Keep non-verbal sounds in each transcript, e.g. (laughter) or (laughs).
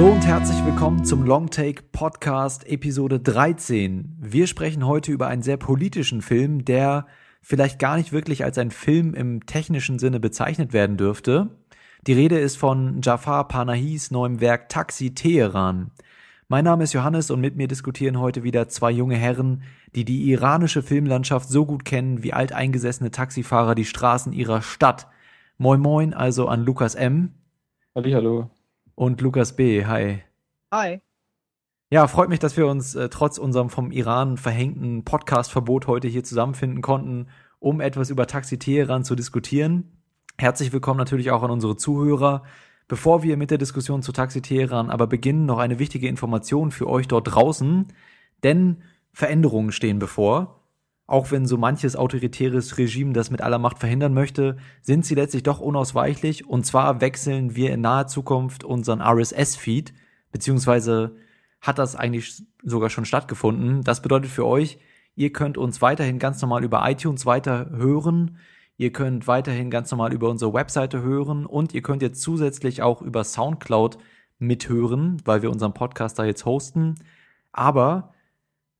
Hallo und herzlich willkommen zum Longtake Podcast Episode 13. Wir sprechen heute über einen sehr politischen Film, der vielleicht gar nicht wirklich als ein Film im technischen Sinne bezeichnet werden dürfte. Die Rede ist von Jafar Panahis neuem Werk Taxi Teheran. Mein Name ist Johannes und mit mir diskutieren heute wieder zwei junge Herren, die die iranische Filmlandschaft so gut kennen wie alteingesessene Taxifahrer die Straßen ihrer Stadt. Moin Moin also an Lukas M. Hallo. Und Lukas B. Hi. Hi. Ja, freut mich, dass wir uns äh, trotz unserem vom Iran verhängten Podcast-Verbot heute hier zusammenfinden konnten, um etwas über Taxi Teheran zu diskutieren. Herzlich willkommen natürlich auch an unsere Zuhörer. Bevor wir mit der Diskussion zu Taxi Teheran aber beginnen, noch eine wichtige Information für euch dort draußen, denn Veränderungen stehen bevor. Auch wenn so manches autoritäres Regime das mit aller Macht verhindern möchte, sind sie letztlich doch unausweichlich. Und zwar wechseln wir in naher Zukunft unseren RSS-Feed, beziehungsweise hat das eigentlich sogar schon stattgefunden. Das bedeutet für euch, ihr könnt uns weiterhin ganz normal über iTunes weiter hören. Ihr könnt weiterhin ganz normal über unsere Webseite hören und ihr könnt jetzt zusätzlich auch über Soundcloud mithören, weil wir unseren Podcast da jetzt hosten. Aber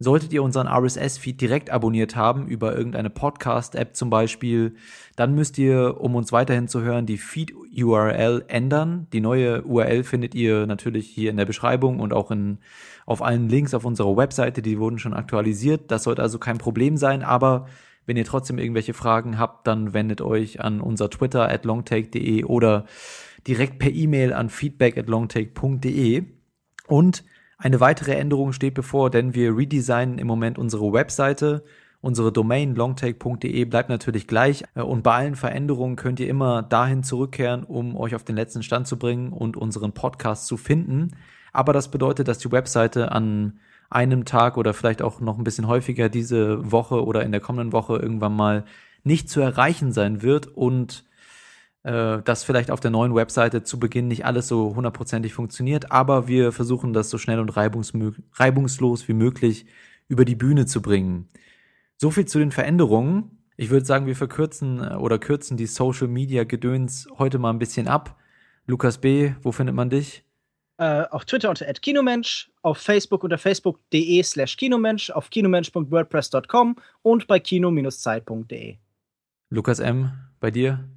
Solltet ihr unseren RSS-Feed direkt abonniert haben, über irgendeine Podcast-App zum Beispiel, dann müsst ihr, um uns weiterhin zu hören, die Feed-URL ändern. Die neue URL findet ihr natürlich hier in der Beschreibung und auch in, auf allen Links auf unserer Webseite. Die wurden schon aktualisiert. Das sollte also kein Problem sein, aber wenn ihr trotzdem irgendwelche Fragen habt, dann wendet euch an unser Twitter at longtake.de oder direkt per E-Mail an feedback at longtake.de. Und eine weitere Änderung steht bevor, denn wir redesignen im Moment unsere Webseite. Unsere Domain longtake.de bleibt natürlich gleich äh, und bei allen Veränderungen könnt ihr immer dahin zurückkehren, um euch auf den letzten Stand zu bringen und unseren Podcast zu finden. Aber das bedeutet, dass die Webseite an einem Tag oder vielleicht auch noch ein bisschen häufiger diese Woche oder in der kommenden Woche irgendwann mal nicht zu erreichen sein wird und äh, dass vielleicht auf der neuen Webseite zu Beginn nicht alles so hundertprozentig funktioniert, aber wir versuchen das so schnell und reibungslos wie möglich über die Bühne zu bringen. So viel zu den Veränderungen. Ich würde sagen, wir verkürzen äh, oder kürzen die Social Media Gedöns heute mal ein bisschen ab. Lukas B., wo findet man dich? Äh, auf Twitter unter @kinomensch, auf Facebook unter facebook.de slash kinomensch, auf kinomensch.wordpress.com und bei kino-zeit.de. Lukas M., bei dir?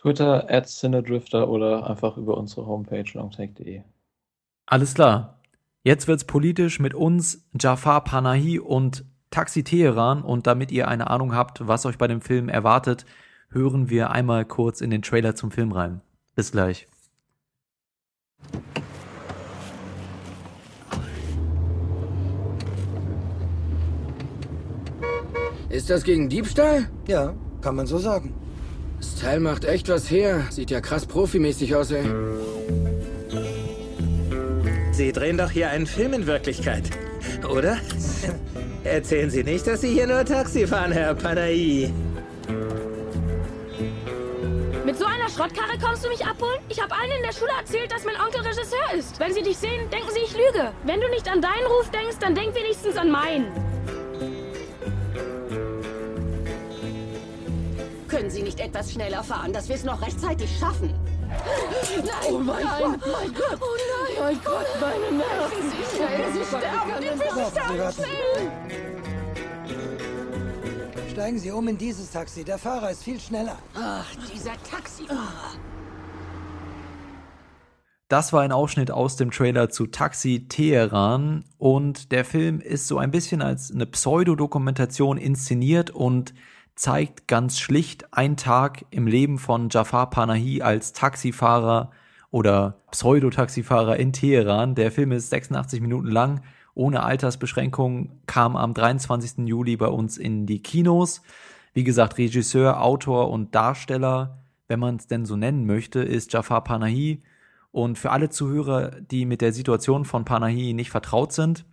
Twitter, at Cinedrifter oder einfach über unsere Homepage longtake.de. Alles klar. Jetzt wird's politisch mit uns, Jafar Panahi und Taxi Teheran und damit ihr eine Ahnung habt, was euch bei dem Film erwartet, hören wir einmal kurz in den Trailer zum Film rein. Bis gleich. Ist das gegen Diebstahl? Ja, kann man so sagen. Das Teil macht echt was her. Sieht ja krass profimäßig aus, ey. Sie drehen doch hier einen Film in Wirklichkeit, oder? (laughs) Erzählen Sie nicht, dass Sie hier nur Taxi fahren, Herr Panay. Mit so einer Schrottkarre kommst du mich abholen? Ich habe allen in der Schule erzählt, dass mein Onkel Regisseur ist. Wenn sie dich sehen, denken sie, ich lüge. Wenn du nicht an deinen Ruf denkst, dann denk wenigstens an meinen. Sie nicht etwas schneller fahren, dass wir es noch rechtzeitig schaffen? Nein, oh mein nein. Gott, mein Gott. Oh nein. Mein Gott, meine Nerven. Sie schnell, Sie sterben, die Füße sterben schnell. Steigen Sie um in dieses Taxi. Der Fahrer ist viel schneller. Ach, dieser Taxifahrer. Das war ein Ausschnitt aus dem Trailer zu Taxi Teheran und der Film ist so ein bisschen als eine Pseudodokumentation inszeniert und zeigt ganz schlicht einen Tag im Leben von Jafar Panahi als Taxifahrer oder Pseudotaxifahrer in Teheran. Der Film ist 86 Minuten lang, ohne Altersbeschränkung, kam am 23. Juli bei uns in die Kinos. Wie gesagt, Regisseur, Autor und Darsteller, wenn man es denn so nennen möchte, ist Jafar Panahi. Und für alle Zuhörer, die mit der Situation von Panahi nicht vertraut sind,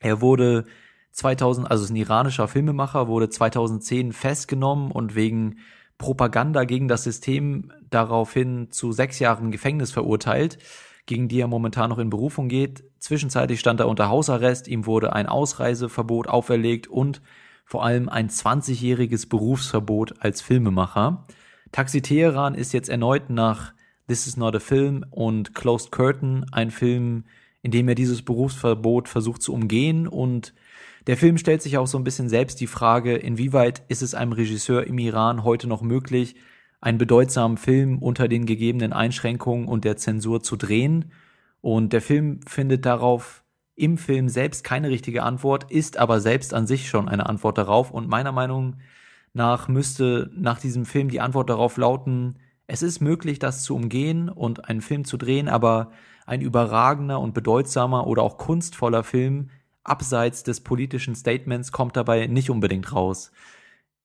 er wurde 2000, also ist ein iranischer Filmemacher, wurde 2010 festgenommen und wegen Propaganda gegen das System daraufhin zu sechs Jahren Gefängnis verurteilt, gegen die er momentan noch in Berufung geht. Zwischenzeitlich stand er unter Hausarrest, ihm wurde ein Ausreiseverbot auferlegt und vor allem ein 20-jähriges Berufsverbot als Filmemacher. Taxi Teheran ist jetzt erneut nach This is not a Film und Closed Curtain, ein Film, in dem er dieses Berufsverbot versucht zu umgehen und der Film stellt sich auch so ein bisschen selbst die Frage, inwieweit ist es einem Regisseur im Iran heute noch möglich, einen bedeutsamen Film unter den gegebenen Einschränkungen und der Zensur zu drehen. Und der Film findet darauf im Film selbst keine richtige Antwort, ist aber selbst an sich schon eine Antwort darauf. Und meiner Meinung nach müsste nach diesem Film die Antwort darauf lauten, es ist möglich, das zu umgehen und einen Film zu drehen, aber ein überragender und bedeutsamer oder auch kunstvoller Film abseits des politischen Statements kommt dabei nicht unbedingt raus.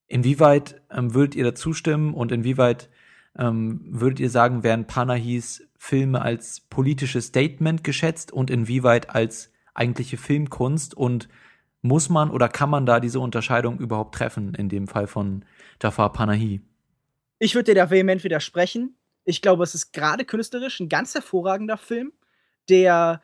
Inwieweit ähm, würdet ihr dazu stimmen und inwieweit ähm, würdet ihr sagen, werden Panahis Filme als politisches Statement geschätzt und inwieweit als eigentliche Filmkunst und muss man oder kann man da diese Unterscheidung überhaupt treffen in dem Fall von Jafar Panahi? Ich würde dir da vehement widersprechen. Ich glaube, es ist gerade künstlerisch ein ganz hervorragender Film, der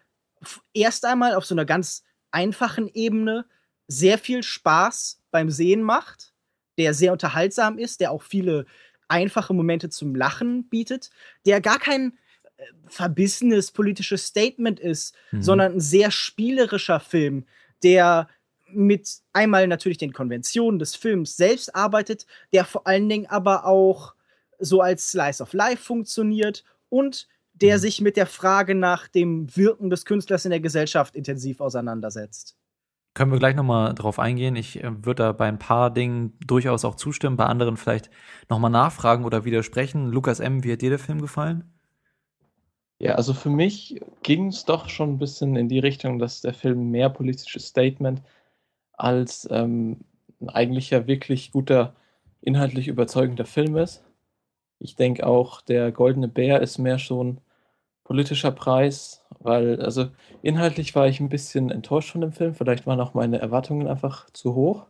erst einmal auf so einer ganz einfachen Ebene sehr viel Spaß beim Sehen macht, der sehr unterhaltsam ist, der auch viele einfache Momente zum Lachen bietet, der gar kein äh, verbissenes politisches Statement ist, mhm. sondern ein sehr spielerischer Film, der mit einmal natürlich den Konventionen des Films selbst arbeitet, der vor allen Dingen aber auch so als Slice of Life funktioniert und der mhm. sich mit der Frage nach dem Wirken des Künstlers in der Gesellschaft intensiv auseinandersetzt. Können wir gleich nochmal drauf eingehen. Ich äh, würde da bei ein paar Dingen durchaus auch zustimmen, bei anderen vielleicht nochmal nachfragen oder widersprechen. Lukas M., wie hat dir der Film gefallen? Ja, also für mich ging es doch schon ein bisschen in die Richtung, dass der Film mehr politisches Statement als ähm, ein eigentlicher wirklich guter, inhaltlich überzeugender Film ist. Ich denke auch, der Goldene Bär ist mehr schon politischer Preis, weil, also inhaltlich war ich ein bisschen enttäuscht von dem Film. Vielleicht waren auch meine Erwartungen einfach zu hoch.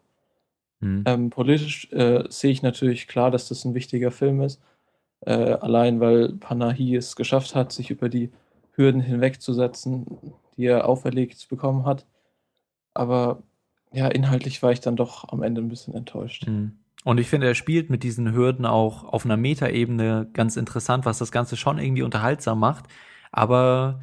Mhm. Ähm, politisch äh, sehe ich natürlich klar, dass das ein wichtiger Film ist. Äh, allein weil Panahi es geschafft hat, sich über die Hürden hinwegzusetzen, die er auferlegt bekommen hat. Aber ja, inhaltlich war ich dann doch am Ende ein bisschen enttäuscht. Mhm. Und ich finde, er spielt mit diesen Hürden auch auf einer Metaebene ganz interessant, was das Ganze schon irgendwie unterhaltsam macht. Aber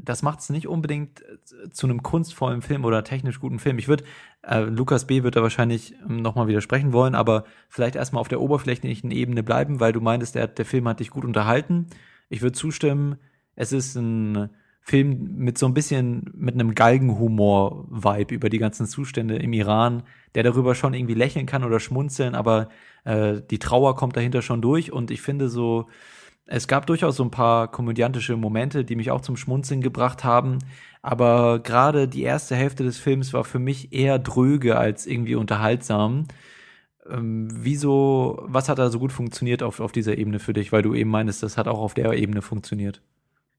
das macht es nicht unbedingt äh, zu einem kunstvollen Film oder technisch guten Film. Ich würde, äh, Lukas B. wird da wahrscheinlich ähm, nochmal widersprechen wollen, aber vielleicht erstmal auf der oberflächlichen Ebene bleiben, weil du meintest, der, der Film hat dich gut unterhalten. Ich würde zustimmen, es ist ein Film mit so ein bisschen, mit einem Galgenhumor-Vibe über die ganzen Zustände im Iran, der darüber schon irgendwie lächeln kann oder schmunzeln, aber äh, die Trauer kommt dahinter schon durch und ich finde so, es gab durchaus so ein paar komödiantische Momente, die mich auch zum Schmunzeln gebracht haben, aber gerade die erste Hälfte des Films war für mich eher dröge als irgendwie unterhaltsam. Ähm, wieso, was hat da so gut funktioniert auf, auf dieser Ebene für dich? Weil du eben meinst, das hat auch auf der Ebene funktioniert.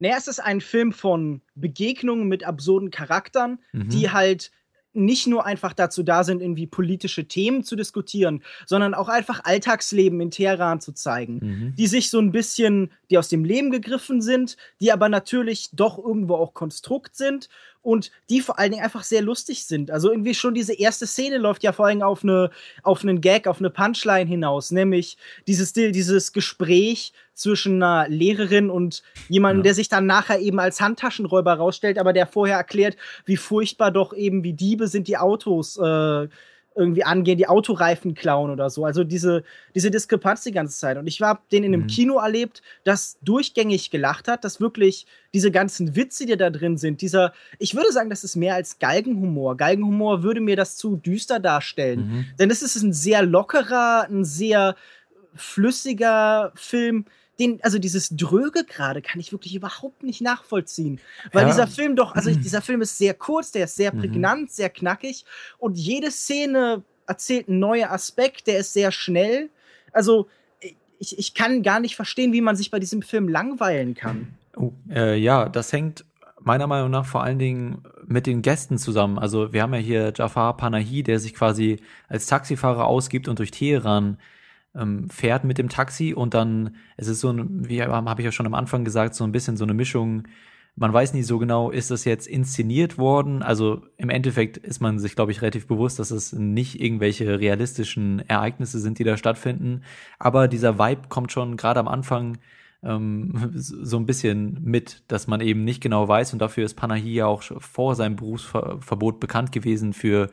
Naja, es ist ein Film von Begegnungen mit absurden Charakteren, mhm. die halt nicht nur einfach dazu da sind, irgendwie politische Themen zu diskutieren, sondern auch einfach Alltagsleben in Teheran zu zeigen, mhm. die sich so ein bisschen, die aus dem Leben gegriffen sind, die aber natürlich doch irgendwo auch Konstrukt sind und die vor allen Dingen einfach sehr lustig sind. Also irgendwie schon diese erste Szene läuft ja vor allem auf, eine, auf einen Gag, auf eine Punchline hinaus, nämlich dieses, dieses Gespräch zwischen einer Lehrerin und jemandem, ja. der sich dann nachher eben als Handtaschenräuber rausstellt, aber der vorher erklärt, wie furchtbar doch eben wie Diebe sind die Autos äh, irgendwie angehen, die Autoreifen klauen oder so. Also diese, diese Diskrepanz die ganze Zeit. Und ich habe den in einem mhm. Kino erlebt, das durchgängig gelacht hat, dass wirklich diese ganzen Witze, die da drin sind, dieser, ich würde sagen, das ist mehr als Galgenhumor. Galgenhumor würde mir das zu düster darstellen. Mhm. Denn es ist ein sehr lockerer, ein sehr flüssiger Film, den, also dieses Dröge gerade kann ich wirklich überhaupt nicht nachvollziehen. Weil ja. dieser Film doch, also dieser Film ist sehr kurz, der ist sehr mhm. prägnant, mhm. sehr knackig und jede Szene erzählt einen neuen Aspekt, der ist sehr schnell. Also ich, ich kann gar nicht verstehen, wie man sich bei diesem Film langweilen kann. Oh, äh, ja, das hängt meiner Meinung nach vor allen Dingen mit den Gästen zusammen. Also wir haben ja hier Jafar Panahi, der sich quasi als Taxifahrer ausgibt und durch Teheran ähm, fährt mit dem Taxi und dann, es ist so ein, wie habe ich ja schon am Anfang gesagt, so ein bisschen so eine Mischung. Man weiß nicht so genau, ist das jetzt inszeniert worden? Also im Endeffekt ist man sich, glaube ich, relativ bewusst, dass es nicht irgendwelche realistischen Ereignisse sind, die da stattfinden. Aber dieser Vibe kommt schon gerade am Anfang ähm, so ein bisschen mit, dass man eben nicht genau weiß und dafür ist Panahi ja auch vor seinem Berufsverbot bekannt gewesen für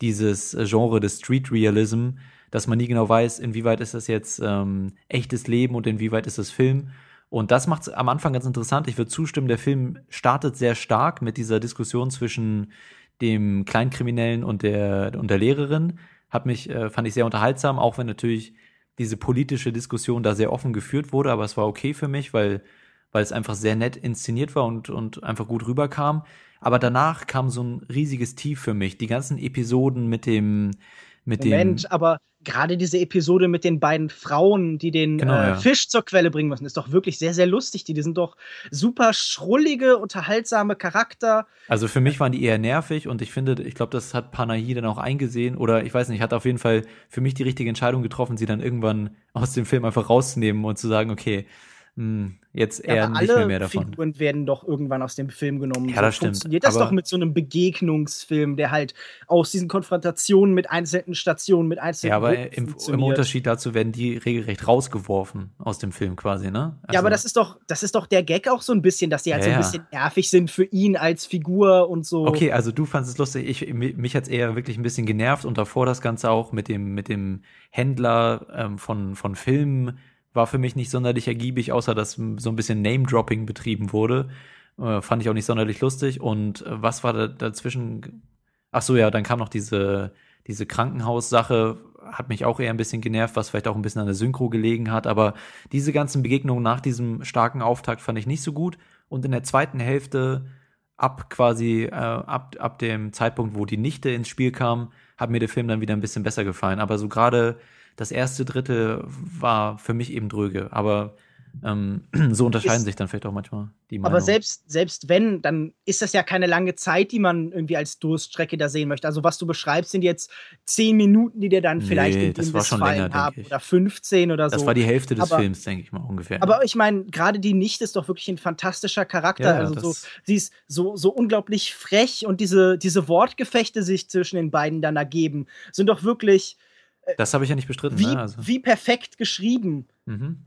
dieses Genre des Street Realism, dass man nie genau weiß, inwieweit ist das jetzt ähm, echtes Leben und inwieweit ist das Film. Und das macht es am Anfang ganz interessant. Ich würde zustimmen, der Film startet sehr stark mit dieser Diskussion zwischen dem Kleinkriminellen und der, und der Lehrerin. Hat mich, äh, fand ich sehr unterhaltsam, auch wenn natürlich diese politische Diskussion da sehr offen geführt wurde, aber es war okay für mich, weil, weil es einfach sehr nett inszeniert war und, und einfach gut rüberkam. Aber danach kam so ein riesiges Tief für mich. Die ganzen Episoden mit dem, mit Moment, dem. aber gerade diese Episode mit den beiden Frauen, die den Genau, äh, ja. Fisch zur Quelle bringen müssen, ist doch wirklich sehr, sehr lustig. Die, die sind doch super schrullige, unterhaltsame Charakter. Also für mich waren die eher nervig und ich finde, ich glaube, das hat Panahi dann auch eingesehen oder ich weiß nicht, hat auf jeden Fall für mich die richtige Entscheidung getroffen, sie dann irgendwann aus dem Film einfach rauszunehmen und zu sagen, okay, mh, jetzt eher aber nicht alle mehr, mehr davon. Figuren werden doch irgendwann aus dem Film genommen. Ja, das stimmt, Funktioniert das aber- doch mit so einem Begegnungsfilm, der halt aus diesen Konfrontationen mit einzelnen Stationen, mit einzelnen Ja, aber im, im. Unterschied dazu werden die regelrecht rausgeworfen aus dem Film quasi, ne? ja, aber Also- das ist doch, das ist doch der Gag auch so ein bisschen, dass die halt Ja, so ein ja. bisschen nervig sind für ihn als Figur und so. Okay, also du fandest es lustig. Ich, mi- mich hat's eher wirklich ein bisschen genervt und davor das Ganze auch mit dem, mit dem Händler ähm, von, von Filmen war für mich nicht sonderlich ergiebig, außer dass so ein bisschen Name-Dropping betrieben wurde. Äh, fand ich auch nicht sonderlich lustig. Und äh, was war da dazwischen? Ach so, ja, dann kam noch diese, diese Krankenhaussache, hat mich auch eher ein bisschen genervt, was vielleicht auch ein bisschen an der Synchro gelegen hat. Aber diese ganzen Begegnungen nach diesem starken Auftakt fand ich nicht so gut. Und in der zweiten Hälfte ab quasi äh, ab, ab dem Zeitpunkt, wo die Nichte ins Spiel kam, hat mir der Film dann wieder ein bisschen besser gefallen. Aber so gerade das erste Drittel war für mich eben dröge. Aber ähm, (clears throat) so unterscheiden Ist- sich dann vielleicht auch manchmal die Aber Meinungen. selbst, selbst wenn, dann ist das ja keine lange Zeit, die man irgendwie als Durststrecke da sehen möchte. Also was du beschreibst, sind jetzt zehn Minuten, die dir dann Nee, vielleicht in das war schon länger, haben oder 15 oder so. das war die Hälfte des Aber- Films, denke ich mal ungefähr. Aber ich meine, gerade die Nichte ist doch wirklich ein fantastischer Charakter. Ja, also so, sie ist so, so unglaublich frech und diese, diese Wortgefechte sich zwischen den beiden dann ergeben, sind doch wirklich das habe ich ja nicht bestritten. wie, ne? also, wie perfekt geschrieben. mhm.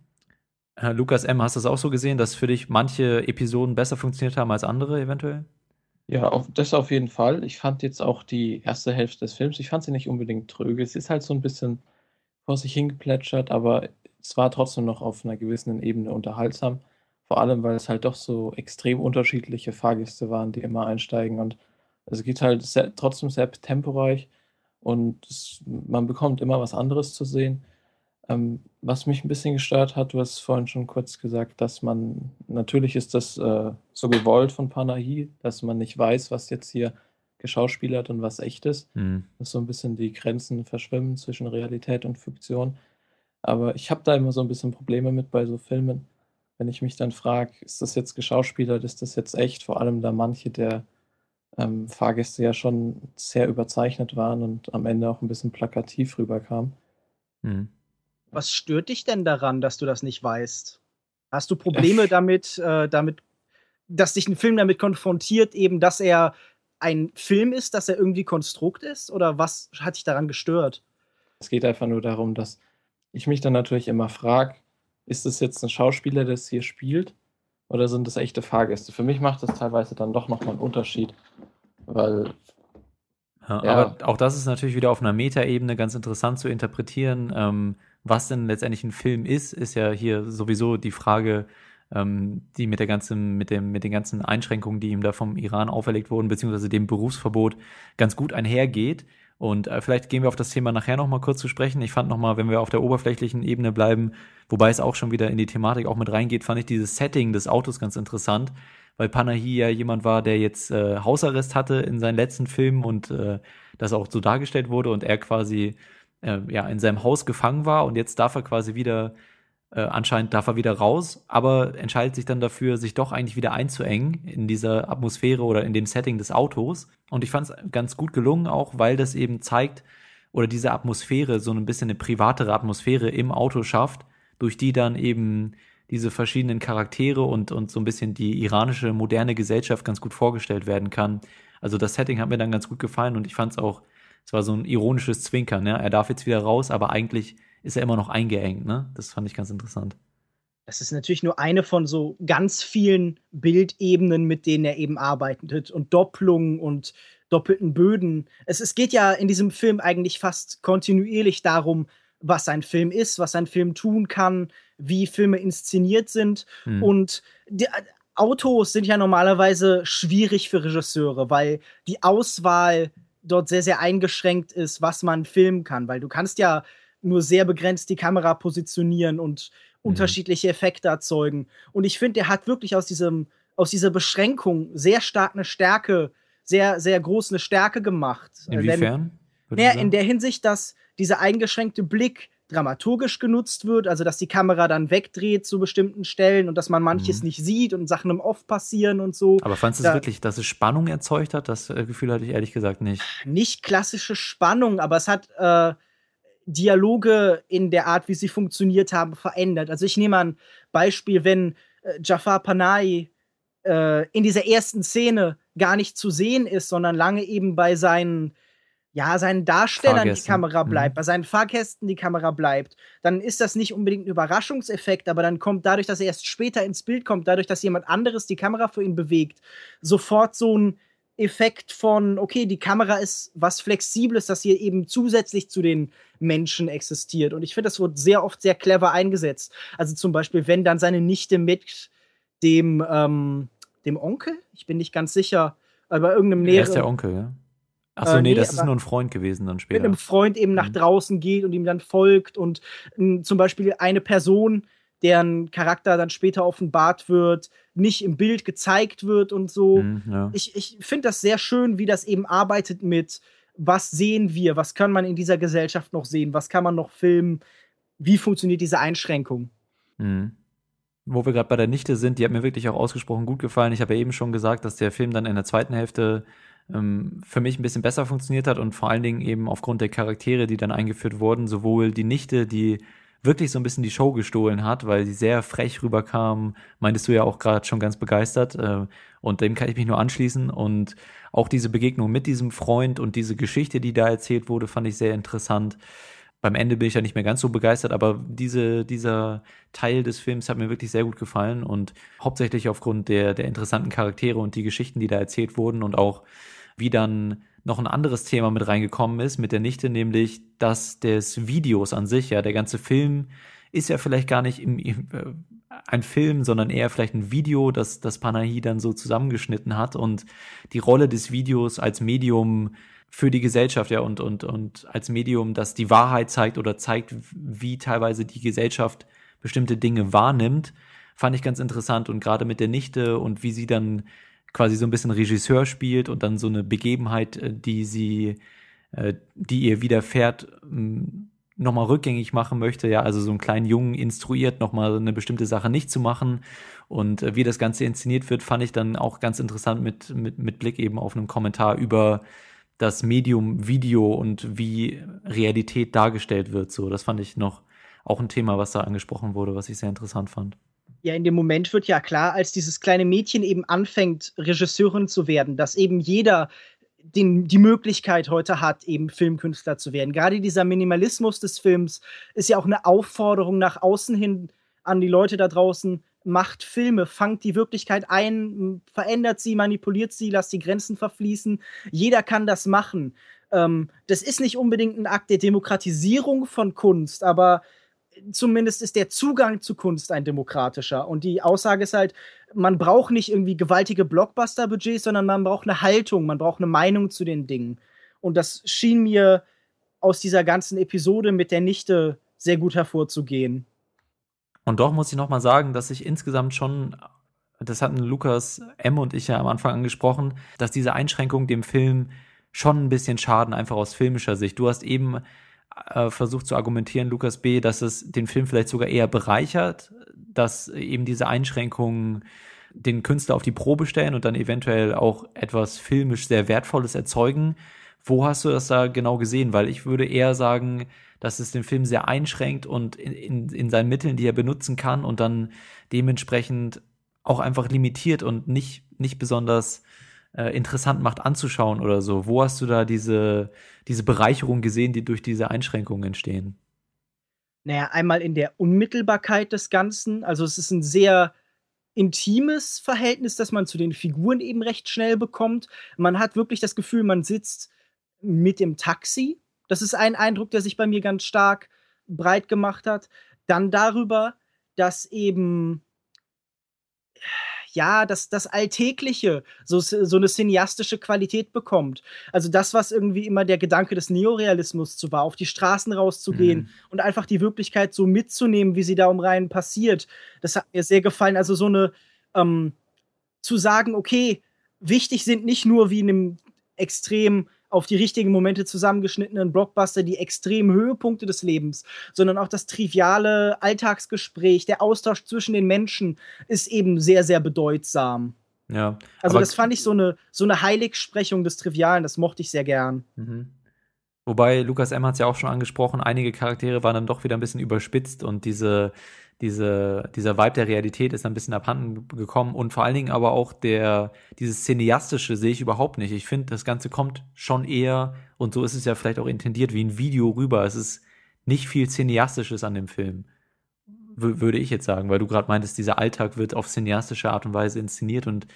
Äh, Lukas M., hast du das auch so gesehen, dass für dich manche Episoden besser funktioniert haben als andere eventuell? Ja, auf, das auf jeden Fall. Ich fand jetzt auch die erste Hälfte des Films, ich fand sie nicht unbedingt tröge. Es ist halt so ein bisschen vor sich hingeplätschert, aber es war trotzdem noch auf einer gewissen Ebene unterhaltsam. Vor allem, weil es halt doch so extrem unterschiedliche Fahrgäste waren, die immer einsteigen. Und es geht halt sehr, trotzdem sehr temporeich und es, man bekommt immer was anderes zu sehen. Ähm, was mich ein bisschen gestört hat, du hast vorhin schon kurz gesagt, dass man, natürlich ist das äh, so gewollt von Panahi, dass man nicht weiß, was jetzt hier geschauspielert und was echt ist, Hm. dass so ein bisschen die Grenzen verschwimmen zwischen Realität und Fiktion. Aber ich habe da immer so ein bisschen Probleme mit bei so Filmen, wenn ich mich dann frage, ist das jetzt geschauspielert, ist das jetzt echt? Vor allem da manche der ähm, Fahrgäste ja schon sehr überzeichnet waren und am Ende auch ein bisschen plakativ rüberkamen. Hm. Was stört dich denn daran, dass du das nicht weißt? Hast du Probleme damit, äh, damit, dass dich ein Film damit konfrontiert, eben, dass er ein Film ist, dass er irgendwie Konstrukt ist? Oder was hat dich daran gestört? Es geht einfach nur darum, dass ich mich dann natürlich immer frage, ist es jetzt ein Schauspieler, der es hier spielt, oder sind es echte Fahrgäste? Für mich macht das teilweise dann doch nochmal einen Unterschied, weil Ja, Ja. Aber auch das ist natürlich wieder auf einer Metaebene ganz interessant zu interpretieren. Ähm, was denn letztendlich ein Film ist, ist ja hier sowieso die Frage, ähm, die mit der ganzen, mit dem, mit den ganzen Einschränkungen, die ihm da vom Iran auferlegt wurden, beziehungsweise dem Berufsverbot, ganz gut einhergeht. Und äh, vielleicht gehen wir auf das Thema nachher noch mal kurz zu sprechen. Ich fand noch mal, wenn wir auf der oberflächlichen Ebene bleiben, wobei es auch schon wieder in die Thematik auch mit reingeht, fand ich dieses Setting des Autos ganz interessant, weil Panahi ja jemand war, der jetzt äh, Hausarrest hatte in seinen letzten Filmen und äh, das auch so dargestellt wurde und er quasi äh, ja in seinem Haus gefangen war und jetzt darf er quasi wieder äh, anscheinend darf er wieder raus, aber entscheidet sich dann dafür, sich doch eigentlich wieder einzuengen in dieser Atmosphäre oder in dem Setting des Autos. Und ich fand es ganz gut gelungen, auch weil das eben zeigt, oder diese Atmosphäre, so ein bisschen eine privatere Atmosphäre im Auto schafft, durch die dann eben diese verschiedenen Charaktere und, und so ein bisschen die iranische moderne Gesellschaft ganz gut vorgestellt werden kann. Also das Setting hat mir dann ganz gut gefallen und ich fand es auch, es war so ein ironisches Zwinkern, ne? Er darf jetzt wieder raus, aber eigentlich ist er immer noch eingeengt, ne? Das fand ich ganz interessant. Das ist natürlich nur eine von so ganz vielen Bildebenen, mit denen er eben arbeitet und Doppelungen und doppelten Böden. Es, es geht ja in diesem Film eigentlich fast kontinuierlich darum, was ein Film ist, was ein Film tun kann, wie Filme inszeniert sind. Mhm. Und die, Autos sind ja normalerweise schwierig für Regisseure, weil die Auswahl dort sehr, sehr eingeschränkt ist, was man filmen kann, weil du kannst ja nur sehr begrenzt die Kamera positionieren und mhm. unterschiedliche Effekte erzeugen. Und ich finde, er hat wirklich aus diesem, aus dieser Beschränkung sehr stark eine Stärke, sehr, sehr groß eine Stärke gemacht. Inwiefern? naja, in der Hinsicht, dass dieser eingeschränkte Blick dramaturgisch genutzt wird, also dass die Kamera dann wegdreht zu bestimmten Stellen und dass man manches mhm. nicht sieht und Sachen im Off passieren und so. Aber fandest du es wirklich, dass es Spannung erzeugt hat? Das äh, Gefühl hatte ich ehrlich gesagt nicht. Nicht klassische Spannung, aber es hat äh, Dialoge in der Art, wie sie funktioniert haben, verändert. Also ich nehme ein Beispiel, wenn äh, Jafar Panahi äh, in dieser ersten Szene gar nicht zu sehen ist, sondern lange eben bei seinen ja, seinen Darstellern Fahrgästen. die Kamera mhm. bleibt, mhm. bei seinen Fahrgästen die Kamera bleibt, dann ist das nicht unbedingt ein Überraschungseffekt, aber dann kommt dadurch, dass er erst später ins Bild kommt, dadurch, dass jemand anderes die Kamera für ihn bewegt, sofort so ein Effekt von, okay, die Kamera ist was Flexibles, das hier eben zusätzlich zu den Menschen existiert. Und ich finde, das wird sehr oft sehr clever eingesetzt. Also zum Beispiel, wenn dann seine Nichte mit dem, ähm, dem Onkel, ich bin nicht ganz sicher, aber irgendeinem näheren. Er ist der Onkel, ja. Achso, äh, nee, nee, das ist nur ein Freund gewesen dann später. Mit einem Freund eben nach mhm. draußen geht und ihm dann folgt und m, zum Beispiel eine Person, deren Charakter dann später offenbart wird, nicht im Bild gezeigt wird und so. Mhm, ja. Ich, ich finde das sehr schön, wie das eben arbeitet mit, was sehen wir, was kann man in dieser Gesellschaft noch sehen, was kann man noch filmen, wie funktioniert diese Einschränkung. Mhm. Wo wir gerade bei der Nichte sind, die hat mir wirklich auch ausgesprochen gut gefallen. Ich habe ja eben schon gesagt, dass der Film dann in der zweiten Hälfte ähm, für mich ein bisschen besser funktioniert hat und vor allen Dingen eben aufgrund der Charaktere, die dann eingeführt wurden, sowohl die Nichte, die wirklich so ein bisschen die Show gestohlen hat, weil sie sehr frech rüberkam, meintest du ja auch gerade schon ganz begeistert äh, und dem kann ich mich nur anschließen und auch diese Begegnung mit diesem Freund und diese Geschichte, die da erzählt wurde, fand ich sehr interessant. Beim Ende bin ich ja nicht mehr ganz so begeistert, aber diese, dieser Teil des Films hat mir wirklich sehr gut gefallen und hauptsächlich aufgrund der, der interessanten Charaktere und die Geschichten, die da erzählt wurden und auch wie dann noch ein anderes Thema mit reingekommen ist mit der Nichte, nämlich das des Videos an sich. Ja, der ganze Film ist ja vielleicht gar nicht im, im, äh, ein Film, sondern eher vielleicht ein Video, das, das Panahi dann so zusammengeschnitten hat und die Rolle des Videos als Medium für die Gesellschaft, ja, und, und, und als Medium, das die Wahrheit zeigt oder zeigt, wie teilweise die Gesellschaft bestimmte Dinge wahrnimmt, fand ich ganz interessant und gerade mit der Nichte und wie sie dann quasi so ein bisschen Regisseur spielt und dann so eine Begebenheit, äh, die sie, äh, die ihr widerfährt, nochmal rückgängig machen möchte, ja, also so einen kleinen Jungen instruiert, nochmal eine bestimmte Sache nicht zu machen. Und äh, wie das Ganze inszeniert wird, fand ich dann auch ganz interessant mit, mit, mit Blick eben auf einen Kommentar über das Medium Video und wie Realität dargestellt wird. So, das fand ich noch auch ein Thema, was da angesprochen wurde, was ich sehr interessant fand. Ja, in dem Moment wird ja klar, als dieses kleine Mädchen eben anfängt, Regisseurin zu werden, dass eben jeder den, die Möglichkeit heute hat, eben Filmkünstler zu werden. Gerade dieser Minimalismus des Films ist ja auch eine Aufforderung nach außen hin an die Leute da draußen. Macht Filme, fangt die Wirklichkeit ein, verändert sie, manipuliert sie, lasst die Grenzen verfließen. Jeder kann das machen. Ähm, das ist nicht unbedingt ein Akt der Demokratisierung von Kunst, aber zumindest ist der Zugang zu Kunst ein demokratischer. Und die Aussage ist halt, man braucht nicht irgendwie gewaltige Blockbuster-Budgets, sondern man braucht eine Haltung, man braucht eine Meinung zu den Dingen. Und das schien mir aus dieser ganzen Episode mit der Nichte sehr gut hervorzugehen. Und doch muss ich noch mal sagen, dass ich insgesamt schon, das hatten Lukas M. und ich ja am Anfang angesprochen, dass diese Einschränkungen dem Film schon ein bisschen schaden, einfach aus filmischer Sicht. Du hast eben äh, versucht zu argumentieren, Lukas B., dass es den Film vielleicht sogar eher bereichert, dass eben diese Einschränkungen den Künstler auf die Probe stellen und dann eventuell auch etwas filmisch sehr Wertvolles erzeugen. Wo hast du das da genau gesehen? Weil ich würde eher sagen, dass es den Film sehr einschränkt und in, in, in seinen Mitteln, die er benutzen kann und dann dementsprechend auch einfach limitiert und nicht, nicht besonders äh, interessant macht anzuschauen oder so. Wo hast du da diese, diese Bereicherung gesehen, die durch diese Einschränkungen entstehen? Naja, einmal in der Unmittelbarkeit des Ganzen. Also es ist ein sehr intimes Verhältnis, das man zu den Figuren eben recht schnell bekommt. Man hat wirklich das Gefühl, man sitzt mit dem Taxi. Das ist ein Eindruck, der sich bei mir ganz stark breit gemacht hat. Dann darüber, dass eben ja, das, das Alltägliche so, so eine cineastische Qualität bekommt. Also das, was irgendwie immer der Gedanke des Neorealismus zu war, auf die Straßen rauszugehen mhm. und einfach die Wirklichkeit so mitzunehmen, wie sie da um Reihen passiert. Das hat mir sehr gefallen. Also so eine, ähm, zu sagen, okay, wichtig sind nicht nur wie in einem extrem auf die richtigen Momente zusammengeschnittenen Blockbuster die extremen Höhepunkte des Lebens, sondern auch das triviale Alltagsgespräch, der Austausch zwischen den Menschen ist eben sehr, sehr bedeutsam. Ja. Also das fand ich so eine, so eine Heiligsprechung des Trivialen, das mochte ich sehr gern. Mhm. Wobei, Lukas M. hat es ja auch schon angesprochen, einige Charaktere waren dann doch wieder ein bisschen überspitzt und diese, diese, dieser Vibe der Realität ist ein bisschen abhanden gekommen und vor allen Dingen aber auch der, dieses Cineastische sehe ich überhaupt nicht. Ich finde, das Ganze kommt schon eher, und so ist es ja vielleicht auch intendiert, wie ein Video rüber. Es ist nicht viel Cineastisches an dem Film, würde ich jetzt sagen, weil du gerade meintest, dieser Alltag wird auf cineastische Art und Weise inszeniert und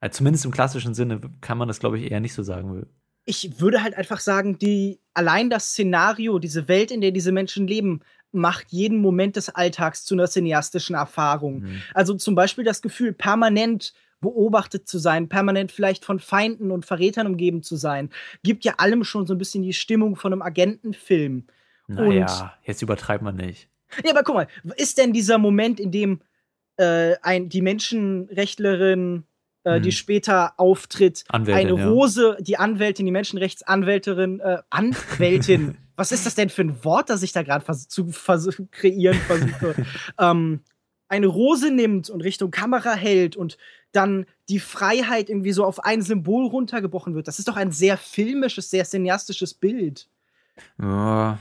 äh, zumindest im klassischen Sinne kann man das, glaube ich, eher nicht so sagen. Ich würde halt einfach sagen, die, allein das Szenario, diese Welt, in der diese Menschen leben, macht jeden Moment des Alltags zu einer cineastischen Erfahrung. Mhm. Also zum Beispiel das Gefühl, permanent beobachtet zu sein, permanent vielleicht von Feinden und Verrätern umgeben zu sein, gibt ja allem schon so ein bisschen die Stimmung von einem Agentenfilm. Naja, jetzt übertreibt man nicht. Ja, aber guck mal, ist denn dieser Moment, in dem äh, ein, die Menschenrechtlerin äh, die hm. später auftritt. Anwältin, eine Rose, ja. die Anwältin, die Menschenrechtsanwälterin, äh, Anwältin. (laughs) Was ist das denn für ein Wort, das ich da gerade vers zu vers kreieren versuche? (laughs) ähm, eine Rose nimmt und Richtung Kamera hält und dann die Freiheit irgendwie so auf ein Symbol runtergebrochen wird. Das ist doch ein sehr filmisches, sehr cineastisches Bild. Ja,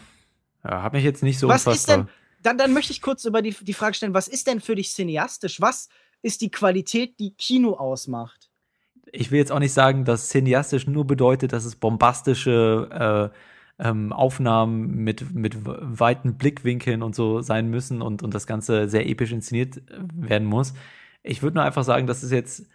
hat mich jetzt nicht so Was ist denn, dann, dann möchte ich kurz über die, die Frage stellen, was ist denn für dich cineastisch? Was ist die Qualität, die Kino ausmacht. Ich will jetzt auch nicht sagen, dass cineastisch nur bedeutet, dass es bombastische äh, ähm, Aufnahmen mit, mit weiten Blickwinkeln und so sein müssen und, und das Ganze sehr episch inszeniert werden muss. Ich würde nur einfach sagen, dass es jetzt,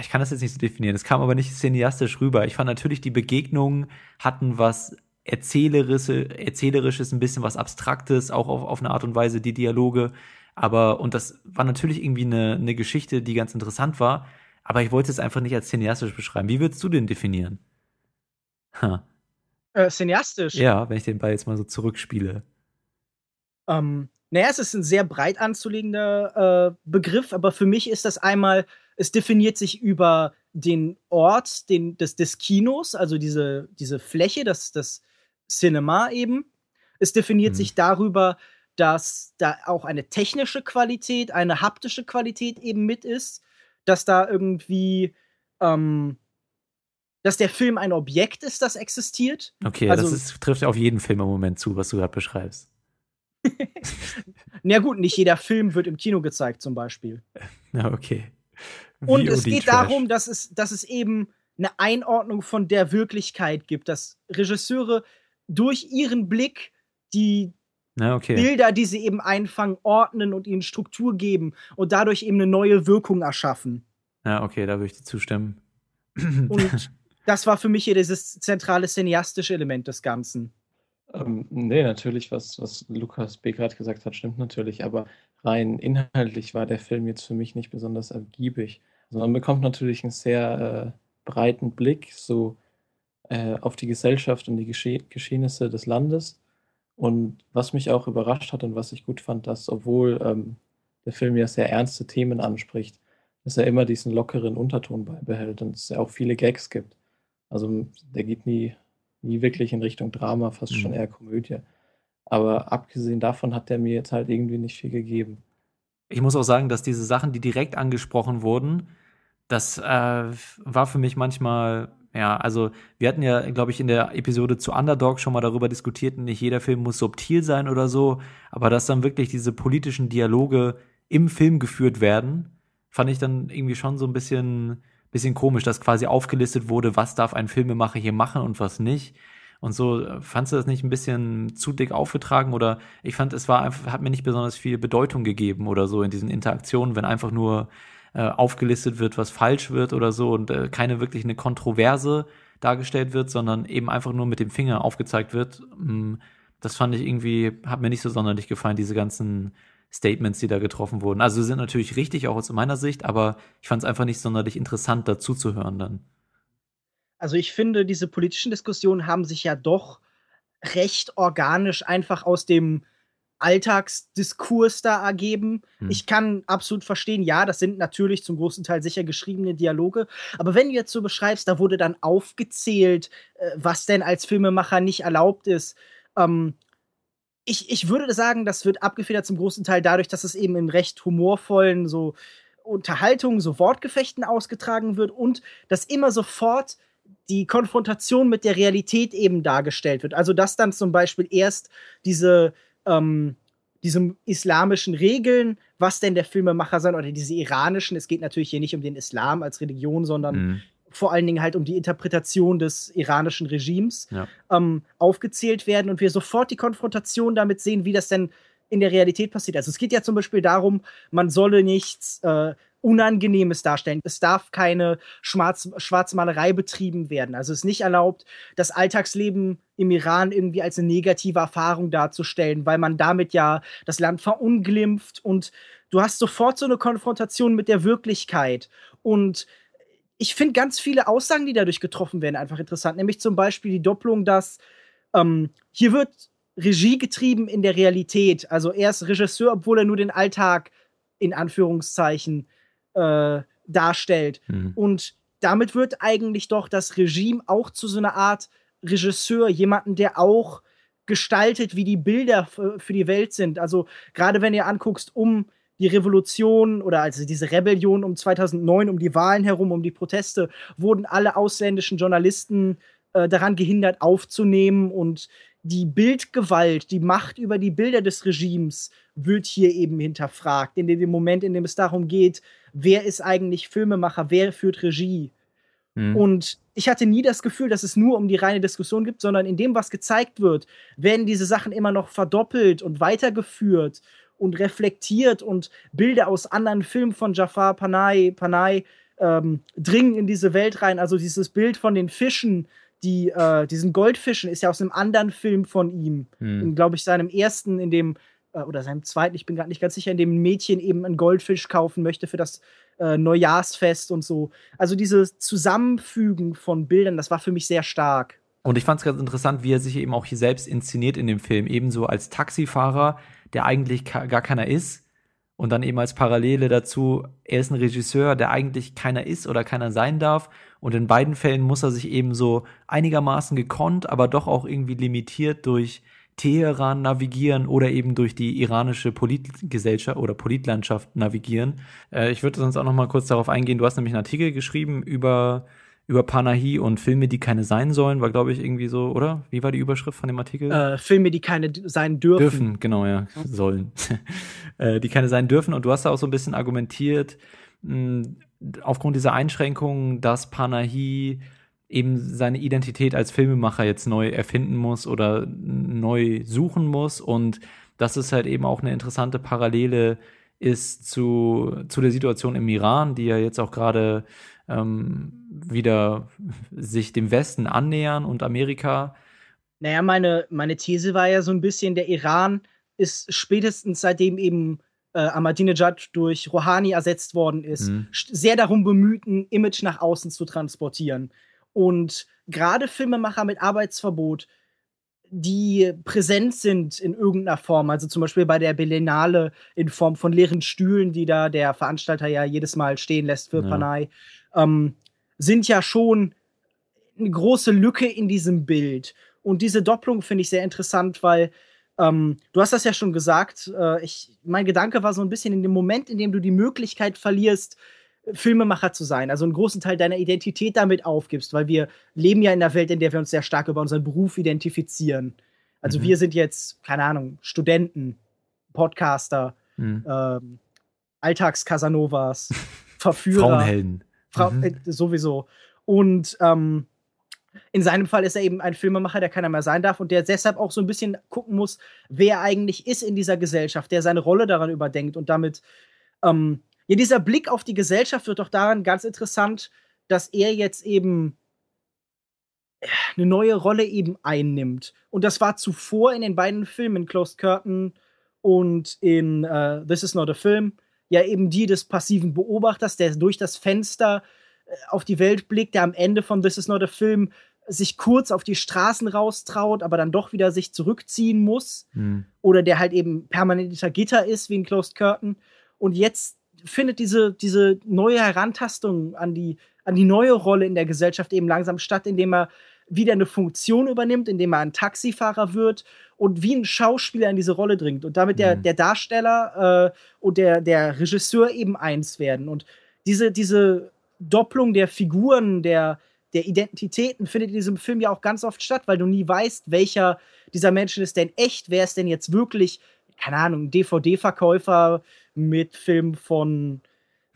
ich kann das jetzt nicht so definieren, es kam aber nicht cineastisch rüber. Ich fand natürlich, die Begegnungen hatten was Erzählerisches, Erzählerisches, ein bisschen was Abstraktes, auch auf, auf eine Art und Weise, die Dialoge. Aber, und das war natürlich irgendwie eine, eine Geschichte, die ganz interessant war, aber ich wollte es einfach nicht als cineastisch beschreiben. Wie würdest du den definieren? Ha. Äh, cineastisch? Ja, wenn ich den Ball jetzt mal so zurückspiele. Ähm, naja, es ist ein sehr breit anzulegender äh, Begriff, aber für mich ist das einmal, es definiert sich über den Ort den, des, des Kinos, also diese, diese Fläche, das, das Cinema eben. Es definiert hm. sich darüber, dass da auch eine technische Qualität, eine haptische Qualität eben mit ist, dass da irgendwie, ähm, dass der Film ein Objekt ist, das existiert. Okay, also, das ist, trifft auf jeden Film im Moment zu, was du gerade beschreibst. (laughs) Na gut, nicht jeder Film wird im Kino gezeigt, zum Beispiel. Na, okay. VOD Und es geht Trash. darum, dass es, dass es eben eine Einordnung von der Wirklichkeit gibt, dass Regisseure durch ihren Blick die, ja, okay. Bilder, die sie eben einfangen, ordnen und ihnen Struktur geben und dadurch eben eine neue Wirkung erschaffen. Ja, okay, da würde ich dir zustimmen. (clears throat) Und das war für mich hier dieses zentrale cineastische Element des Ganzen. Ähm, nee, natürlich, was, was Lukas B. gerade gesagt hat, stimmt natürlich, aber rein inhaltlich war der Film jetzt für mich nicht besonders ergiebig. Also man bekommt natürlich einen sehr äh, breiten Blick so äh, auf die Gesellschaft und die Gesche Geschehnisse des Landes und was mich auch überrascht hat und was ich gut fand, dass obwohl ähm, der Film ja sehr ernste Themen anspricht, dass er immer diesen lockeren Unterton beibehält und es ja auch viele Gags gibt. Also der geht nie, nie wirklich in Richtung Drama, fast mhm. schon eher Komödie. Aber abgesehen davon hat der mir jetzt halt irgendwie nicht viel gegeben. Ich muss auch sagen, dass diese Sachen, die direkt angesprochen wurden, das äh, war für mich manchmal ja, also wir hatten ja, glaube ich, in der Episode zu Underdog schon mal darüber diskutiert, nicht jeder Film muss subtil sein oder so, aber dass dann wirklich diese politischen Dialoge im Film geführt werden, fand ich dann irgendwie schon so ein bisschen, bisschen komisch, dass quasi aufgelistet wurde, was darf ein Filmemacher hier machen und was nicht. und so. Fandst du das nicht ein bisschen zu dick aufgetragen oder ich fand, es war einfach, hat mir nicht besonders viel Bedeutung gegeben oder so in diesen Interaktionen, wenn einfach nur äh, aufgelistet wird, was falsch wird oder so und äh, keine wirklich eine Kontroverse dargestellt wird, sondern eben einfach nur mit dem Finger aufgezeigt wird. Mm, das fand ich irgendwie, hat mir nicht so sonderlich gefallen, diese ganzen Statements, die da getroffen wurden. Also sind natürlich richtig, auch aus meiner Sicht, aber ich fand es einfach nicht sonderlich interessant, dazu zu hören dann. Also ich finde, diese politischen Diskussionen haben sich ja doch recht organisch einfach aus dem Alltagsdiskurs da ergeben. Hm. Ich kann absolut verstehen, ja, das sind natürlich zum großen Teil sicher geschriebene Dialoge. Aber wenn du jetzt so beschreibst, da wurde dann aufgezählt, äh, was denn als Filmemacher nicht erlaubt ist. Ähm, ich, ich würde sagen, das wird abgefedert zum großen Teil dadurch, dass es eben in recht humorvollen so Unterhaltungen, so Wortgefechten ausgetragen wird und dass immer sofort die Konfrontation mit der Realität eben dargestellt wird. Also dass dann zum Beispiel erst diese ähm, diese islamischen Regeln, was denn der Filmemacher sein oder diese iranischen, es geht natürlich hier nicht um den Islam als Religion, sondern mhm vor allen Dingen halt um die Interpretation des iranischen Regimes ja. ähm, aufgezählt werden und wir sofort die Konfrontation damit sehen, wie das denn in der Realität passiert. Also es geht ja zum Beispiel darum, man solle nichts äh, Unangenehmes darstellen. Es darf keine Schwarz Schwarzmalerei betrieben werden. Also es ist nicht erlaubt, das Alltagsleben im Iran irgendwie als eine negative Erfahrung darzustellen, weil man damit ja das Land verunglimpft und du hast sofort so eine Konfrontation mit der Wirklichkeit. Und ich finde ganz viele Aussagen, die dadurch getroffen werden, einfach interessant. Nämlich zum Beispiel die Doppelung, dass ähm, hier wird Regie getrieben in der Realität. Also er ist Regisseur, obwohl er nur den Alltag in Anführungszeichen äh, darstellt. Mhm. Und damit wird eigentlich doch das Regime auch zu so einer Art Regisseur, jemanden, der auch gestaltet, wie die Bilder für die Welt sind. Also gerade wenn ihr anguckst, um die Revolution oder also diese Rebellion um 2009, um die Wahlen herum, um die Proteste, wurden alle ausländischen Journalisten äh, daran gehindert aufzunehmen und die Bildgewalt, die Macht über die Bilder des Regimes wird hier eben hinterfragt. In dem Moment, in dem es darum geht, wer ist eigentlich Filmemacher, wer führt Regie. Mhm. Und ich hatte nie das Gefühl, dass es nur um die reine Diskussion gibt, sondern in dem, was gezeigt wird, werden diese Sachen immer noch verdoppelt und weitergeführt und reflektiert und Bilder aus anderen Filmen von Jafar Panay, Panay ähm, dringen in diese Welt rein. Also dieses Bild von den Fischen, die, äh, diesen Goldfischen, ist ja aus einem anderen Film von ihm. Hm. Glaube ich, seinem ersten, in dem, äh, oder seinem zweiten, ich bin gerade nicht ganz sicher, in dem Mädchen eben einen Goldfisch kaufen möchte für das äh, Neujahrsfest und so. Also dieses Zusammenfügen von Bildern, das war für mich sehr stark. Und ich fand es ganz interessant, wie er sich eben auch hier selbst inszeniert in dem Film, ebenso als Taxifahrer, der eigentlich gar keiner ist. Und dann eben als Parallele dazu, er ist ein Regisseur, der eigentlich keiner ist oder keiner sein darf. Und in beiden Fällen muss er sich eben so einigermaßen gekonnt, aber doch auch irgendwie limitiert durch Teheran navigieren oder eben durch die iranische Politgesellschaft oder Politlandschaft navigieren. Äh, ich würde sonst auch noch mal kurz darauf eingehen. Du hast nämlich einen Artikel geschrieben über über Panahi und Filme, die keine sein sollen, war, glaube ich, irgendwie so, oder? Wie war die Überschrift von dem Artikel? Äh, Filme, die keine sein dürfen. Dürfen, genau, ja, sollen. (laughs) äh, die keine sein dürfen. Und du hast da auch so ein bisschen argumentiert, mh, aufgrund dieser Einschränkungen, dass Panahi eben seine Identität als Filmemacher jetzt neu erfinden muss oder neu suchen muss und dass es halt eben auch eine interessante Parallele ist zu, zu der Situation im Iran, die ja jetzt auch gerade ähm, wieder sich dem Westen annähern und Amerika. Naja, meine, meine These war ja so ein bisschen, der Iran ist spätestens seitdem eben äh, Ahmadinejad durch Rouhani ersetzt worden ist, mhm. sehr darum bemüht, ein Image nach außen zu transportieren. Und gerade Filmemacher mit Arbeitsverbot, die präsent sind in irgendeiner Form, also zum Beispiel bei der Berlinale in Form von leeren Stühlen, die da der Veranstalter ja jedes Mal stehen lässt für ja. Panay, ähm, sind ja schon eine große Lücke in diesem Bild. Und diese Doppelung finde ich sehr interessant, weil ähm, du hast das ja schon gesagt. Äh, ich, mein Gedanke war so ein bisschen in dem Moment, in dem du die Möglichkeit verlierst, Filmemacher zu sein, also einen großen Teil deiner Identität damit aufgibst, weil wir leben ja in einer Welt, in der wir uns sehr stark über unseren Beruf identifizieren. Also mhm. wir sind jetzt, keine Ahnung, Studenten, Podcaster, mhm. ähm, Alltags-Casanovas, (laughs) Verführer. Frauenhelden. Frau, mhm. äh, sowieso. Und ähm, In seinem Fall ist er eben ein Filmemacher, der keiner mehr sein darf und der deshalb auch so ein bisschen gucken muss, wer eigentlich ist in dieser Gesellschaft, der seine Rolle daran überdenkt und damit, ähm, ja, dieser Blick auf die Gesellschaft wird doch daran ganz interessant, dass er jetzt eben eine neue Rolle eben einnimmt. Und das war zuvor in den beiden Filmen, Closed Curtain und in uh, This Is Not a Film, ja eben die des passiven Beobachters, der durch das Fenster äh, auf die Welt blickt, der am Ende von This Is Not a Film sich kurz auf die Straßen raustraut, aber dann doch wieder sich zurückziehen muss. Mhm. Oder der halt eben permanent hinter Gitter ist, wie in Closed Curtain. Und jetzt findet diese, diese neue Herantastung an die, an die neue Rolle in der Gesellschaft eben langsam statt, indem er wieder eine Funktion übernimmt, indem er ein Taxifahrer wird und wie ein Schauspieler in diese Rolle dringt und damit der, mhm. der Darsteller äh, und der, der Regisseur eben eins werden. Und diese, diese Doppelung der Figuren, der, der Identitäten findet in diesem Film ja auch ganz oft statt, weil du nie weißt, welcher dieser Menschen ist denn echt, wer ist denn jetzt wirklich, keine Ahnung, DVD-Verkäufer mit Film von,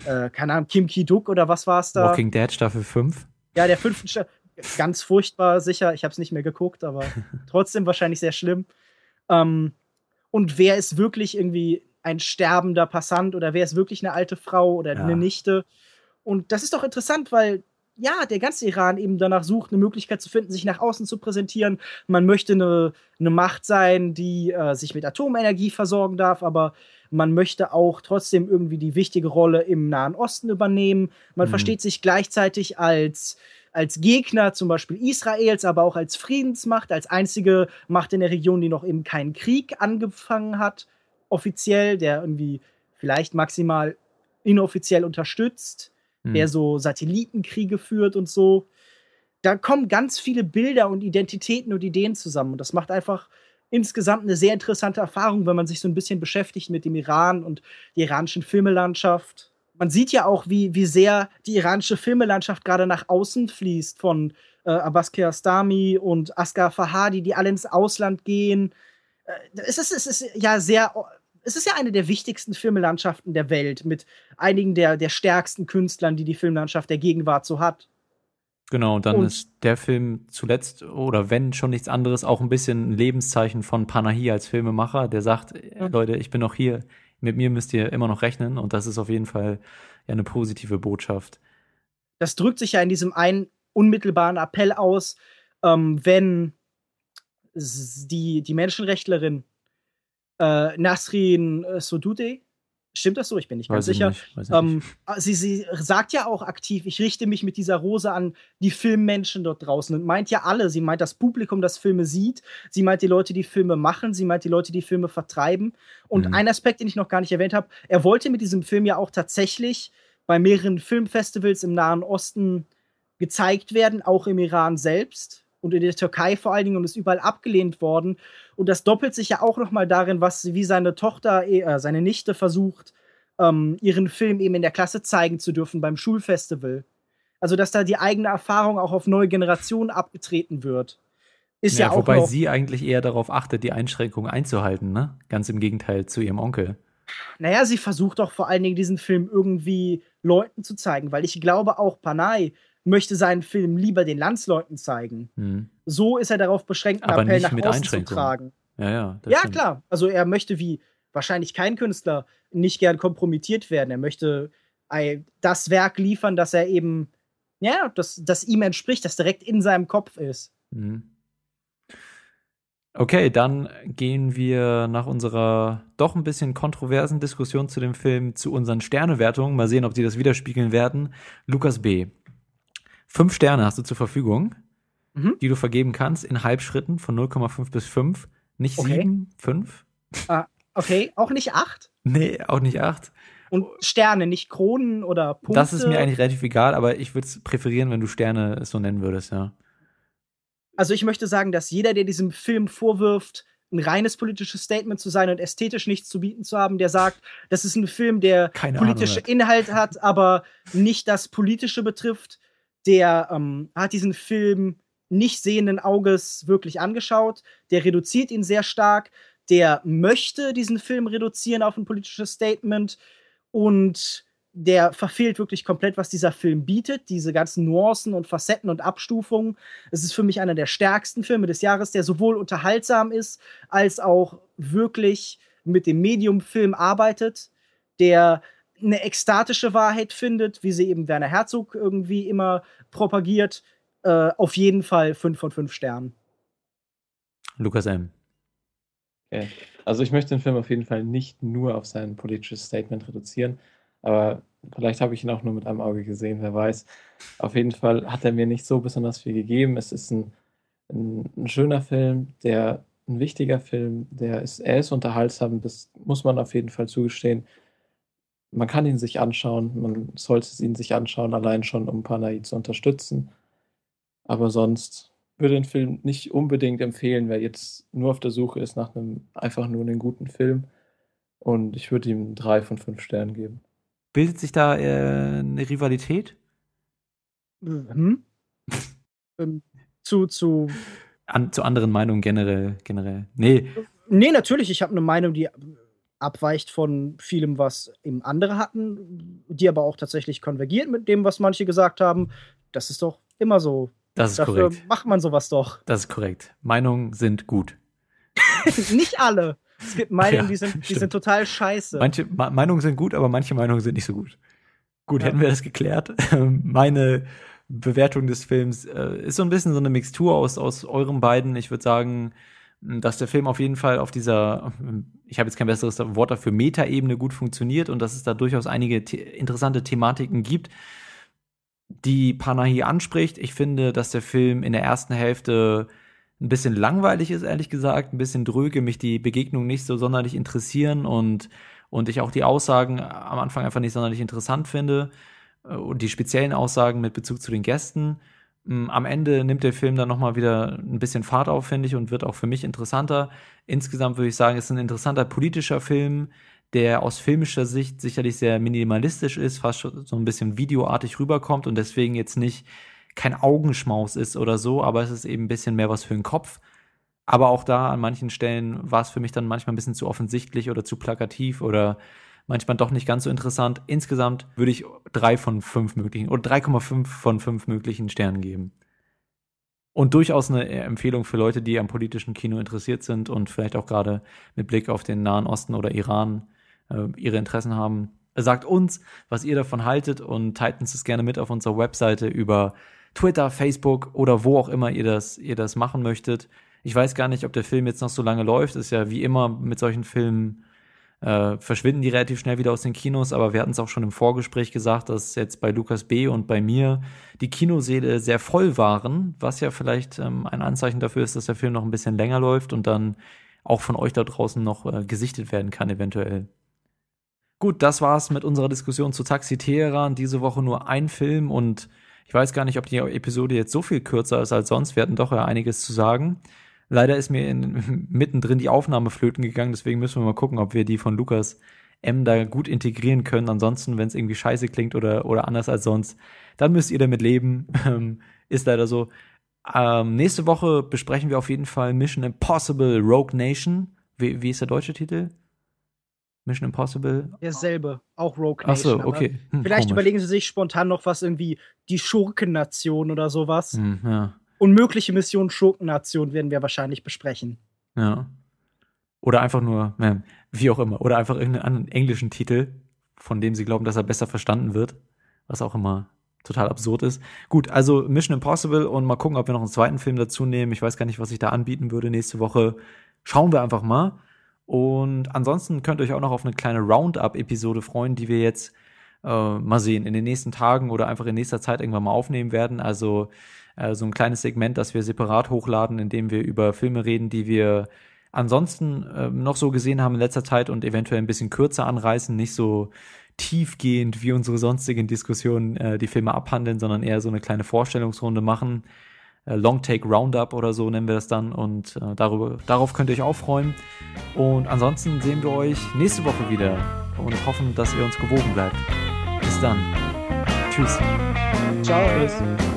äh, keine Ahnung, Kim Ki-duk oder was war es da? Walking Dead Staffel 5. Ja, der fünften Staffel ganz furchtbar sicher. Ich habe es nicht mehr geguckt, aber (laughs) trotzdem wahrscheinlich sehr schlimm. Ähm, und wer ist wirklich irgendwie ein sterbender Passant oder wer ist wirklich eine alte Frau oder ja. eine Nichte? Und das ist doch interessant, weil ja, der ganze Iran eben danach sucht, eine Möglichkeit zu finden, sich nach außen zu präsentieren. Man möchte eine, eine Macht sein, die äh, sich mit Atomenergie versorgen darf, aber man möchte auch trotzdem irgendwie die wichtige Rolle im Nahen Osten übernehmen. Man mhm. versteht sich gleichzeitig als als Gegner zum Beispiel Israels, aber auch als Friedensmacht, als einzige Macht in der Region, die noch eben keinen Krieg angefangen hat, offiziell, der irgendwie vielleicht maximal inoffiziell unterstützt, hm. der so Satellitenkriege führt und so. Da kommen ganz viele Bilder und Identitäten und Ideen zusammen. Und das macht einfach insgesamt eine sehr interessante Erfahrung, wenn man sich so ein bisschen beschäftigt mit dem Iran und der iranischen Filmelandschaft man sieht ja auch, wie, wie sehr die iranische Filmelandschaft gerade nach außen fließt von äh, Abbas Kiarostami und Asghar Fahadi, die alle ins Ausland gehen. Äh, es, ist, es ist ja sehr, es ist ja eine der wichtigsten Filmelandschaften der Welt mit einigen der, der stärksten Künstlern, die die Filmlandschaft der Gegenwart so hat. Genau, und dann und, ist der Film zuletzt, oder wenn schon nichts anderes, auch ein bisschen ein Lebenszeichen von Panahi als Filmemacher, der sagt, ja. Leute, ich bin noch hier, mit mir müsst ihr immer noch rechnen und das ist auf jeden Fall ja eine positive Botschaft. Das drückt sich ja in diesem einen unmittelbaren Appell aus, ähm, wenn die, die Menschenrechtlerin äh, Nasrin Sodude Stimmt das so? Ich bin nicht ganz sicher. Nicht, ähm, ah, sie, sie sagt ja auch aktiv, ich richte mich mit dieser Rose an die Filmmenschen dort draußen und meint ja alle. Sie meint das Publikum, das Filme sieht. Sie meint die Leute, die Filme machen. Sie meint die Leute, die Filme vertreiben. Und mhm. ein Aspekt, den ich noch gar nicht erwähnt habe, er wollte mit diesem Film ja auch tatsächlich bei mehreren Filmfestivals im Nahen Osten gezeigt werden, auch im Iran selbst und in der Türkei vor allen Dingen und ist überall abgelehnt worden. Und das doppelt sich ja auch noch mal darin, was wie seine Tochter, äh, seine Nichte versucht, ähm, ihren Film eben in der Klasse zeigen zu dürfen beim Schulfestival. Also dass da die eigene Erfahrung auch auf neue Generationen abgetreten wird. Ist ja, ja auch wobei sie eigentlich eher darauf achtet, die Einschränkungen einzuhalten, ne? Ganz im Gegenteil zu ihrem Onkel. Naja, sie versucht doch vor allen Dingen diesen Film irgendwie Leuten zu zeigen, weil ich glaube auch Panay möchte seinen Film lieber den Landsleuten zeigen. Hm. So ist er darauf beschränkt, einen Aber Appell nach außen zu tragen. Ja, ja. ja klar. Also er möchte wie wahrscheinlich kein Künstler nicht gern kompromittiert werden. Er möchte das Werk liefern, das er eben, ja, das, das ihm entspricht, das direkt in seinem Kopf ist. Mhm. Okay, dann gehen wir nach unserer doch ein bisschen kontroversen Diskussion zu dem Film zu unseren Sternewertungen. Mal sehen, ob die das widerspiegeln werden. Lukas B. Fünf Sterne hast du zur Verfügung, mhm. die du vergeben kannst in Halbschritten von 0,5 bis 5. Nicht okay. 7, 5. Ah, okay, auch nicht 8? Nee, auch nicht 8. Und Sterne, nicht Kronen oder Punkte? Das ist mir eigentlich relativ egal, aber ich würde es präferieren, wenn du Sterne so nennen würdest, ja. Also ich möchte sagen, dass jeder, der diesem Film vorwirft, ein reines politisches Statement zu sein und ästhetisch nichts zu bieten zu haben, der sagt, das ist ein Film, der Keine politische Ahnung, Inhalt hat, aber nicht das Politische betrifft, der ähm, hat diesen Film nicht sehenden Auges wirklich angeschaut, der reduziert ihn sehr stark, der möchte diesen Film reduzieren auf ein politisches Statement und der verfehlt wirklich komplett, was dieser Film bietet. Diese ganzen Nuancen und Facetten und Abstufungen. Es ist für mich einer der stärksten Filme des Jahres, der sowohl unterhaltsam ist, als auch wirklich mit dem Medium-Film arbeitet, der eine ekstatische Wahrheit findet, wie sie eben Werner Herzog irgendwie immer propagiert. Äh, auf jeden Fall 5 von 5 Sternen. Lukas M. Okay. Also ich möchte den Film auf jeden Fall nicht nur auf sein politisches Statement reduzieren, aber vielleicht habe ich ihn auch nur mit einem Auge gesehen, wer weiß. Auf jeden Fall hat er mir nicht so besonders viel gegeben. Es ist ein, ein, ein schöner Film, der ein wichtiger Film, der ist, er ist unterhaltsam, das muss man auf jeden Fall zugestehen. Man kann ihn sich anschauen, man sollte ihn sich anschauen, allein schon, um Panay zu unterstützen. Aber sonst würde den Film nicht unbedingt empfehlen, wer jetzt nur auf der Suche ist nach einem einfach nur einen guten Film. Und ich würde ihm drei von fünf Sternen geben. Bildet sich da äh, eine Rivalität? Hm? (laughs) ähm, zu, zu. An, zu anderen Meinungen generell, generell. Nee. Nee, natürlich. Ich habe eine Meinung, die abweicht von vielem, was eben andere hatten, die aber auch tatsächlich konvergiert mit dem, was manche gesagt haben. Das ist doch immer so. Das ist Dafür korrekt. macht man sowas doch. Das ist korrekt. Meinungen sind gut. (laughs) Nicht alle. Es gibt Meinungen, ja, die, sind, die sind total scheiße. Manche Ma Meinungen sind gut, aber manche Meinungen sind nicht so gut. Gut, ja. hätten wir das geklärt. Meine Bewertung des Films äh, ist so ein bisschen so eine Mixtur aus, aus eurem beiden. Ich würde sagen, dass der Film auf jeden Fall auf dieser, ich habe jetzt kein besseres Wort dafür, Metaebene gut funktioniert und dass es da durchaus einige the interessante Thematiken gibt die Panahi anspricht. Ich finde, dass der Film in der ersten Hälfte ein bisschen langweilig ist, ehrlich gesagt, ein bisschen dröge, mich die Begegnungen nicht so sonderlich interessieren und, und ich auch die Aussagen am Anfang einfach nicht sonderlich interessant finde äh, und die speziellen Aussagen mit Bezug zu den Gästen. Mm, am Ende nimmt der Film dann nochmal wieder ein bisschen Fahrt auf, finde ich, und wird auch für mich interessanter. Insgesamt würde ich sagen, es ist ein interessanter politischer Film, der aus filmischer Sicht sicherlich sehr minimalistisch ist, fast so ein bisschen videoartig rüberkommt und deswegen jetzt nicht kein Augenschmaus ist oder so, aber es ist eben ein bisschen mehr was für den Kopf. Aber auch da an manchen Stellen war es für mich dann manchmal ein bisschen zu offensichtlich oder zu plakativ oder manchmal doch nicht ganz so interessant. Insgesamt würde ich drei von fünf möglichen oder 3,5 von fünf möglichen Sternen geben. Und durchaus eine Empfehlung für Leute, die am politischen Kino interessiert sind und vielleicht auch gerade mit Blick auf den Nahen Osten oder Iran äh, ihre Interessen haben. Sagt uns, was ihr davon haltet und teilt uns das gerne mit auf unserer Webseite über Twitter, Facebook oder wo auch immer ihr das, ihr das machen möchtet. Ich weiß gar nicht, ob der Film jetzt noch so lange läuft. Ist ja wie immer mit solchen Filmen äh, verschwinden die relativ schnell wieder aus den Kinos, aber wir hatten es auch schon im Vorgespräch gesagt, dass jetzt bei Lukas B. und bei mir die Kinoseele sehr voll waren, was ja vielleicht ähm, ein Anzeichen dafür ist, dass der Film noch ein bisschen länger läuft und dann auch von euch da draußen noch äh, gesichtet werden kann, eventuell. Gut, das war's mit unserer Diskussion zu Taxi Teheran. Diese Woche nur ein Film und ich weiß gar nicht, ob die Episode jetzt so viel kürzer ist als sonst. Wir hatten doch ja einiges zu sagen. Leider ist mir in, (laughs) mittendrin die Aufnahme flöten gegangen, deswegen müssen wir mal gucken, ob wir die von Lukas M da gut integrieren können. Ansonsten, wenn es irgendwie scheiße klingt oder, oder anders als sonst, dann müsst ihr damit leben. (laughs) Ähm, ist leider so. Ähm, nächste Woche besprechen wir auf jeden Fall Mission Impossible Rogue Nation. Wie, wie ist der deutsche Titel? Mission Impossible? Derselbe, auch Rogue Nation. Ach so, okay. Hm, vielleicht komisch. überlegen sie sich spontan noch was irgendwie die Schurkennation oder sowas. Hm, ja. Unmögliche Mission Schurkennation werden wir wahrscheinlich besprechen. Ja. Oder einfach nur, wie auch immer, oder einfach irgendeinen englischen Titel, von dem sie glauben, dass er besser verstanden wird, was auch immer total absurd ist. Gut, also Mission Impossible und mal gucken, ob wir noch einen zweiten Film dazu nehmen. Ich weiß gar nicht, was ich da anbieten würde nächste Woche. Schauen wir einfach mal. Und ansonsten könnt ihr euch auch noch auf eine kleine Roundup-Episode freuen, die wir jetzt äh, mal sehen in den nächsten Tagen oder einfach in nächster Zeit irgendwann mal aufnehmen werden. Also äh, so ein kleines Segment, das wir separat hochladen, in dem wir über Filme reden, die wir ansonsten äh, noch so gesehen haben in letzter Zeit und eventuell ein bisschen kürzer anreißen, nicht so tiefgehend wie unsere sonstigen Diskussionen äh, die Filme abhandeln, sondern eher so eine kleine Vorstellungsrunde machen. Äh, Long Take Roundup oder so nennen wir das dann und äh, darüber, darauf könnt ihr euch auch freuen. Und ansonsten sehen wir euch nächste Woche wieder und hoffen, dass ihr uns gewogen bleibt. Dann. Tschüss. Ciao. Tschüss.